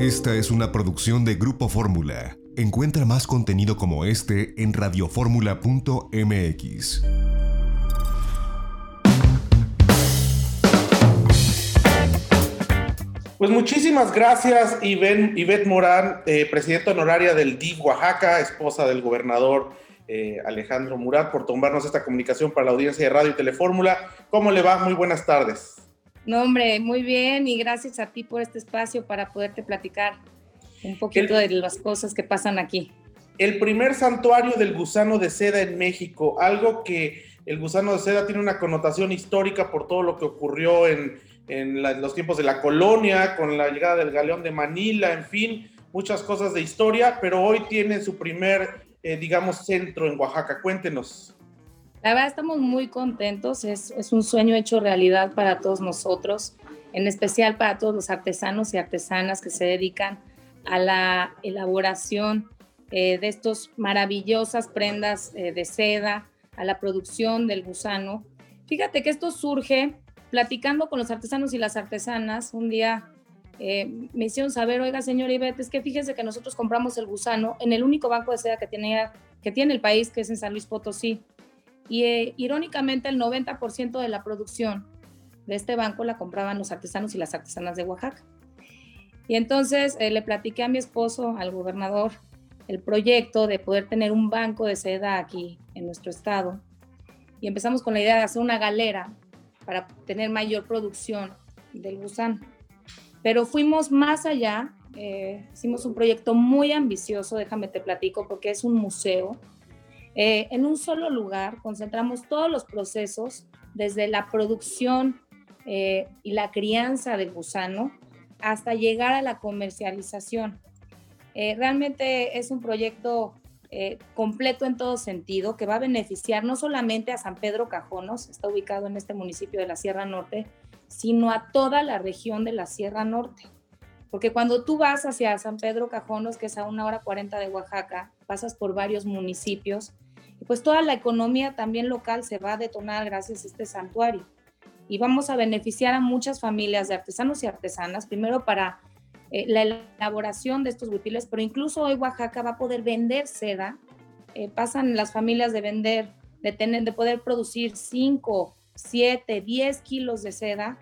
Esta es una producción de Grupo Fórmula. Encuentra más contenido como este en radioformula.mx. Pues muchísimas gracias, Ivette Morán, eh, presidenta honoraria del DIF Oaxaca, esposa del gobernador eh, Alejandro Murat, por tomarnos esta comunicación para la audiencia de Radio y Telefórmula. ¿Cómo le va? Muy buenas tardes. No, hombre, muy bien y gracias a ti por este espacio para poderte platicar un poquito de las cosas que pasan aquí. El primer santuario del gusano de seda en México, algo que el gusano de seda tiene una connotación histórica por todo lo que ocurrió en, los tiempos de la colonia, con la llegada del galeón de Manila, en fin, muchas cosas de historia, pero hoy tiene su primer, eh, digamos, centro en Oaxaca. Cuéntenos. La verdad estamos muy contentos, es, un sueño hecho realidad para todos nosotros, en especial para todos los artesanos y artesanas que se dedican a la elaboración eh, de estas maravillosas prendas eh, de seda, a la producción del gusano. Fíjate que esto surge platicando con los artesanos y las artesanas. Un día eh, me hicieron saber, oiga, señor Ivette, es que fíjese que nosotros compramos el gusano en el único banco de seda que, tenía, que tiene el país, que es en San Luis Potosí. Y eh, irónicamente el 90% de la producción de este banco la compraban los artesanos y las artesanas de Oaxaca. Y entonces eh, le platiqué a mi esposo, al gobernador, el proyecto de poder tener un banco de seda aquí en nuestro estado. Y empezamos con la idea de hacer una galera para tener mayor producción del gusano. Pero fuimos más allá, eh, hicimos un proyecto muy ambicioso, déjame te platico, porque es un museo eh, en un solo lugar concentramos todos los procesos, desde la producción eh, y la crianza del gusano hasta llegar a la comercialización. Eh, realmente es un proyecto completo en todo sentido que va a beneficiar no solamente a San Pedro Cajonos, está ubicado en este municipio de la Sierra Norte, sino a toda la región de la Sierra Norte. Porque cuando tú vas hacia San Pedro Cajonos, que es a una hora 40 de Oaxaca, pasas por varios municipios, y pues toda la economía también local se va a detonar gracias a este santuario. Y vamos a beneficiar a muchas familias de artesanos y artesanas, primero para eh, la elaboración de estos huipiles, pero incluso hoy Oaxaca va a poder vender seda. Eh, pasan las familias de vender, de, tener, de poder producir 5, 7, 10 kilos de seda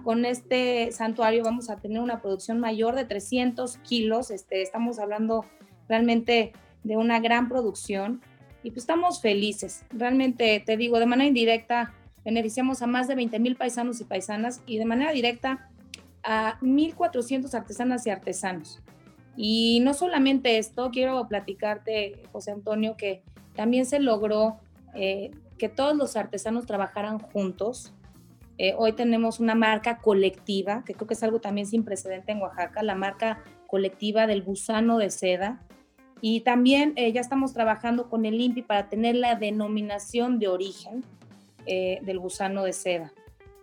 con este santuario vamos a tener una producción mayor de 300 kilos. Este, estamos hablando realmente de una gran producción y pues estamos felices. Realmente te digo, de manera indirecta beneficiamos a más de 20 mil paisanos y paisanas y de manera directa a 1.400 artesanas y artesanos. Y no solamente esto, quiero platicarte, José Antonio, que también se logró eh, que todos los artesanos trabajaran juntos, eh, hoy tenemos una marca colectiva, que creo que es algo también sin precedente en Oaxaca, la marca colectiva del gusano de seda. Y también eh, ya estamos trabajando con el INPI para tener la denominación de origen eh, del gusano de seda.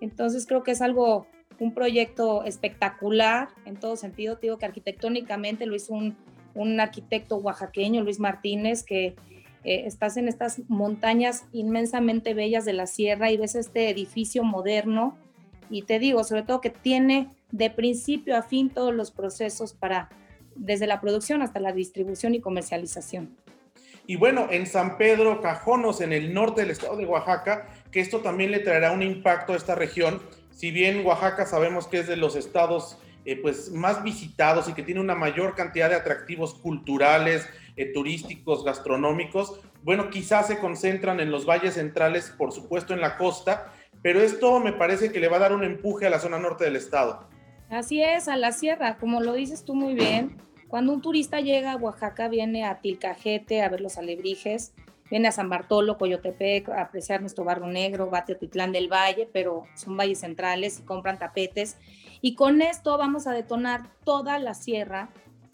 Entonces creo que es algo, un proyecto espectacular en todo sentido. Te digo que arquitectónicamente lo hizo un, un arquitecto oaxaqueño, Luis Martínez, que eh, estás en estas montañas inmensamente bellas de la sierra y ves este edificio moderno y te digo, sobre todo que tiene de principio a fin todos los procesos para, desde la producción hasta la distribución y comercialización. Y bueno, en San Pedro Cajonos, en el norte del estado de Oaxaca, que esto también le traerá un impacto a esta región. Si bien Oaxaca sabemos que es de los estados eh, pues más visitados y que tiene una mayor cantidad de atractivos culturales, eh, turísticos, gastronómicos, bueno, quizás se concentran en los valles centrales, por supuesto en la costa, pero esto me parece que le va a dar un empuje a la zona norte del estado. Así es, a la sierra, como lo dices tú muy bien, cuando un turista llega a Oaxaca viene a Tilcajete a ver los alebrijes, viene a San Bartolo, Coyotepec a apreciar nuestro barro negro, va a Teotitlán del Valle, pero son valles centrales y compran tapetes. Y con esto vamos a detonar toda la sierra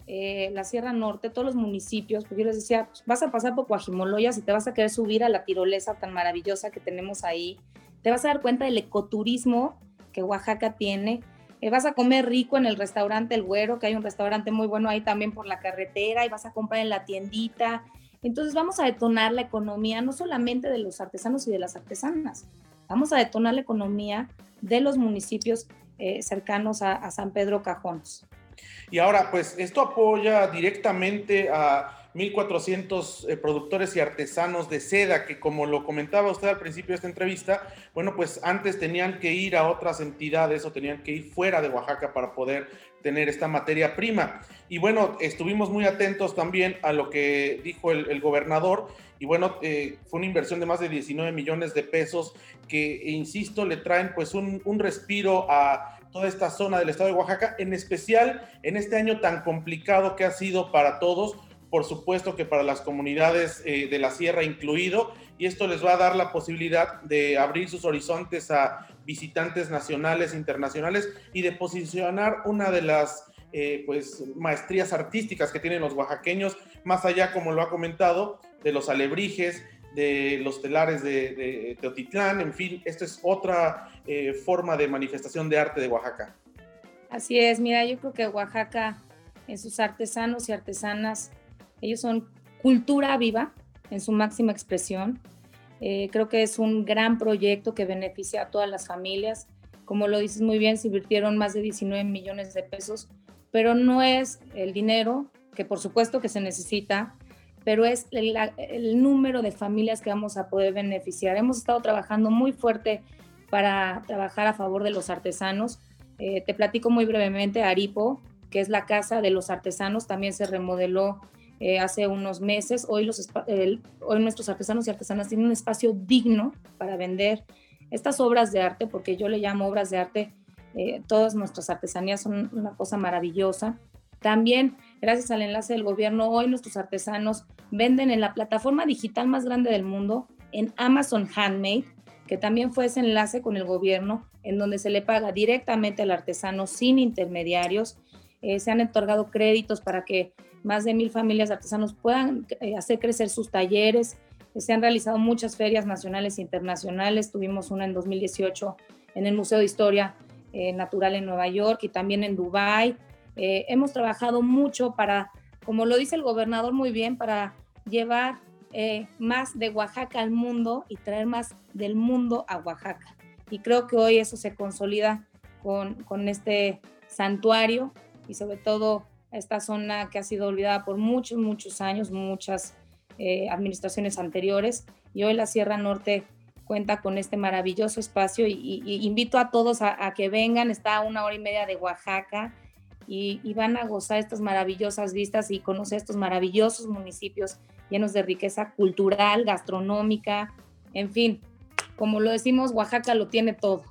eh, la Sierra Norte, todos los municipios, porque yo les decía, pues, vas a pasar por Coajimoloyas y te vas a querer subir a la tirolesa tan maravillosa que tenemos ahí, te vas a dar cuenta del ecoturismo que Oaxaca tiene, eh, vas a comer rico en el restaurante El Güero, que hay un restaurante muy bueno ahí también por la carretera, y vas a comprar en la tiendita. Entonces vamos a detonar la economía no solamente de los artesanos y de las artesanas, vamos a detonar la economía de los municipios eh, cercanos a, a San Pedro Cajones. Y ahora, pues esto apoya directamente a 1.400 eh, productores y artesanos de seda, que como lo comentaba usted al principio de esta entrevista, bueno, pues antes tenían que ir a otras entidades o tenían que ir fuera de Oaxaca para poder tener esta materia prima. Y bueno, estuvimos muy atentos también a lo que dijo el, gobernador. Y bueno, eh, fue una inversión de más de 19 millones de pesos que, insisto, le traen pues un respiro a toda esta zona del estado de Oaxaca, en especial en este año tan complicado que ha sido para todos, por supuesto que para las comunidades eh, de la sierra incluido, y esto les va a dar la posibilidad de abrir sus horizontes a visitantes nacionales, internacionales y de posicionar una de las eh, pues, maestrías artísticas que tienen los oaxaqueños, más allá, como lo ha comentado, de los alebrijes, de los telares de, Teotitlán, en fin, esta es otra eh, forma de manifestación de arte de Oaxaca. Así es, mira, yo creo que Oaxaca, en sus artesanos y artesanas, ellos son cultura viva en su máxima expresión. Eh, creo que es un gran proyecto que beneficia a todas las familias. Como lo dices muy bien, se invirtieron más de 19 millones de pesos, pero no es el dinero, que por supuesto que se necesita, pero es el, el número de familias que vamos a poder beneficiar. Hemos estado trabajando muy fuerte para trabajar a favor de los artesanos. Eh, te platico muy brevemente, Aripo, que es la casa de los artesanos, también se remodeló eh, hace unos meses. Hoy, los, hoy nuestros artesanos y artesanas tienen un espacio digno para vender estas obras de arte, porque yo le llamo obras de arte, eh, todas nuestras artesanías son una cosa maravillosa. También, gracias al enlace del gobierno, hoy nuestros artesanos venden en la plataforma digital más grande del mundo, en Amazon Handmade, que también fue ese enlace con el gobierno, en donde se le paga directamente al artesano sin intermediarios. Eh, se han otorgado créditos para que más de mil familias de artesanos puedan eh, hacer crecer sus talleres. Se han realizado muchas ferias nacionales e internacionales. Tuvimos una en 2018 en el Museo de Historia eh, Natural en Nueva York y también en Dubái. Eh, hemos trabajado mucho para, como lo dice el gobernador muy bien, para llevar más de Oaxaca al mundo y traer más del mundo a Oaxaca. Y creo que hoy eso se consolida con, con este santuario y sobre todo esta zona que ha sido olvidada por muchos, muchos años, muchas eh, administraciones anteriores, y hoy la Sierra Norte cuenta con este maravilloso espacio y, invito a todos a, que vengan, está a una hora y media de Oaxaca y, y, van a gozar estas maravillosas vistas y conocer estos maravillosos municipios llenos de riqueza cultural, gastronómica, en fin, como lo decimos, Oaxaca lo tiene todo.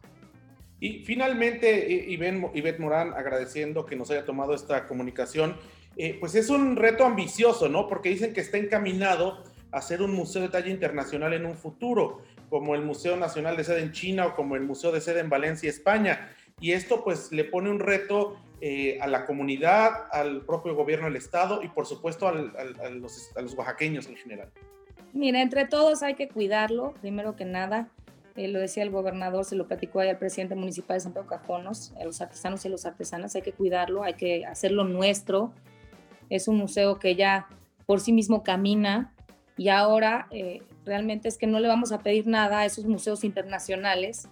Y finalmente, Ivette Morán, agradeciendo que nos haya tomado esta comunicación, eh, pues es un reto ambicioso, ¿no? Porque dicen que está encaminado a ser un museo de talla internacional en un futuro, como el Museo Nacional de Sede en China o como el Museo de Sede en Valencia, España. Y esto pues le pone un reto eh, a la comunidad, al propio gobierno del Estado y por supuesto a, los, a los oaxaqueños en general. Mira, entre todos hay que cuidarlo, primero que nada eh, lo decía el gobernador, se lo platicó ahí al presidente municipal de San Pedro Cajonos, a los artesanos y a las artesanas, hay que cuidarlo, hay que hacerlo nuestro. Es un museo que ya por sí mismo camina y ahora eh, realmente es que no le vamos a pedir nada a esos museos internacionales,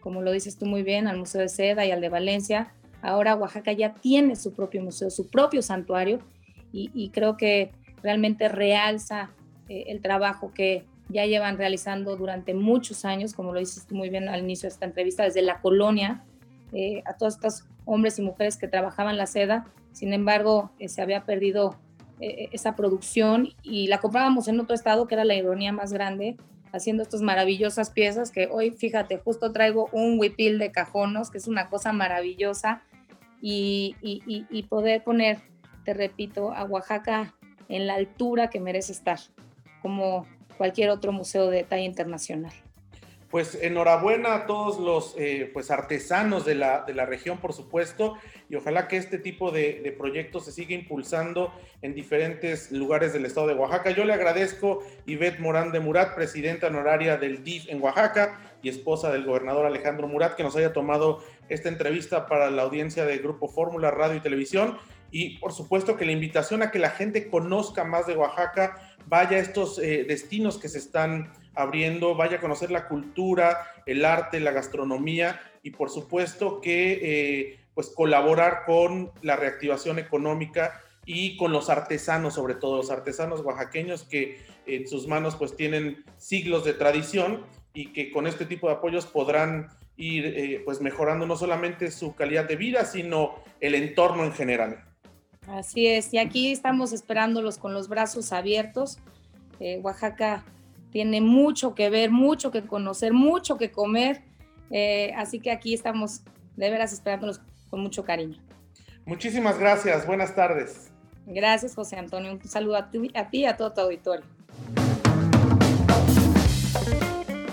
como lo dices tú muy bien, al Museo de Seda y al de Valencia. Ahora Oaxaca ya tiene su propio museo, su propio santuario y, creo que realmente realza eh, el trabajo que ya llevan realizando durante muchos años, como lo dices muy bien al inicio de esta entrevista, desde la colonia, eh, a todos estos hombres y mujeres que trabajaban la seda. Sin embargo, eh, se había perdido eh, esa producción y la comprábamos en otro estado, que era la ironía más grande, haciendo estas maravillosas piezas que hoy, fíjate, justo traigo un huipil de cajonos, que es una cosa maravillosa, y, poder poner, te repito, a Oaxaca en la altura que merece estar, como cualquier otro museo de talla internacional. Pues enhorabuena a todos los eh, pues artesanos de la, de la, región, por supuesto, y ojalá que este tipo de, proyectos se siga impulsando en diferentes lugares del estado de Oaxaca. Yo le agradezco Ivette Morán de Murat, presidenta honoraria del DIF en Oaxaca y esposa del gobernador Alejandro Murat, que nos haya tomado esta entrevista para la audiencia de Grupo Fórmula Radio y Televisión. Y por supuesto que la invitación a que la gente conozca más de Oaxaca, vaya a estos eh, destinos que se están abriendo, vaya a conocer la cultura, el arte, la gastronomía y por supuesto que eh, pues colaborar con la reactivación económica y con los artesanos, sobre todo los artesanos oaxaqueños que en sus manos pues tienen siglos de tradición y que con este tipo de apoyos podrán ir eh, pues mejorando no solamente su calidad de vida, sino el entorno en general. Así es, y aquí estamos esperándolos con los brazos abiertos. Eh, Oaxaca tiene mucho que ver, mucho que conocer, mucho que comer, eh, así que aquí estamos de veras esperándolos con mucho cariño. Muchísimas gracias, buenas tardes. Gracias, José Antonio. Un saludo a ti, a ti y a todo tu auditorio.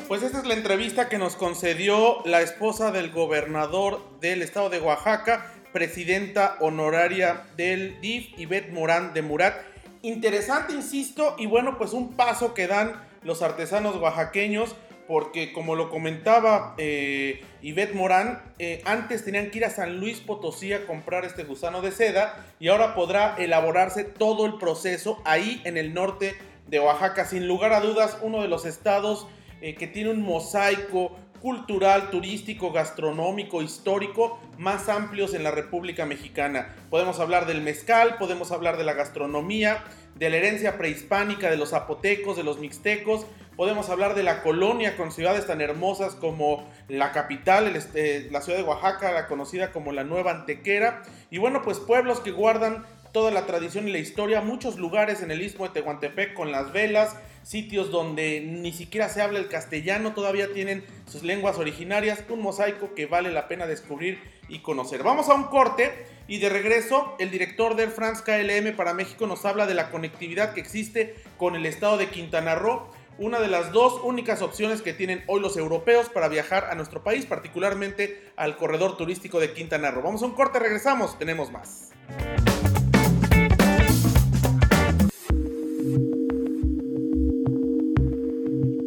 Pues esta es la entrevista que nos concedió la esposa del gobernador del estado de Oaxaca, presidenta honoraria del DIF, Ivette Morán de Murat. Interesante, insisto, y bueno, pues un paso que dan los artesanos oaxaqueños, porque como lo comentaba eh, Ivette Morán, eh, antes tenían que ir a San Luis Potosí a comprar este gusano de seda y ahora podrá elaborarse todo el proceso ahí en el norte de Oaxaca. Sin lugar a dudas, uno de los estados eh, que tiene un mosaico cultural, turístico, gastronómico, histórico más amplios en la República Mexicana. Podemos hablar del mezcal, podemos hablar de la gastronomía, de la herencia prehispánica de los zapotecos, de los mixtecos, podemos hablar de la colonia con ciudades tan hermosas como la capital, este, la ciudad de Oaxaca, la conocida como la Nueva Antequera, y bueno, pues pueblos que guardan toda la tradición y la historia, muchos lugares en el istmo de Tehuantepec con las velas, sitios donde ni siquiera se habla el castellano, todavía tienen sus lenguas originarias, un mosaico que vale la pena descubrir y conocer. Vamos a un corte y de regreso el director del France KLM para México nos habla de la conectividad que existe con el estado de Quintana Roo, una de las dos únicas opciones que tienen hoy los europeos para viajar a nuestro país, particularmente al corredor turístico de Quintana Roo. Vamos a un corte, regresamos, tenemos más.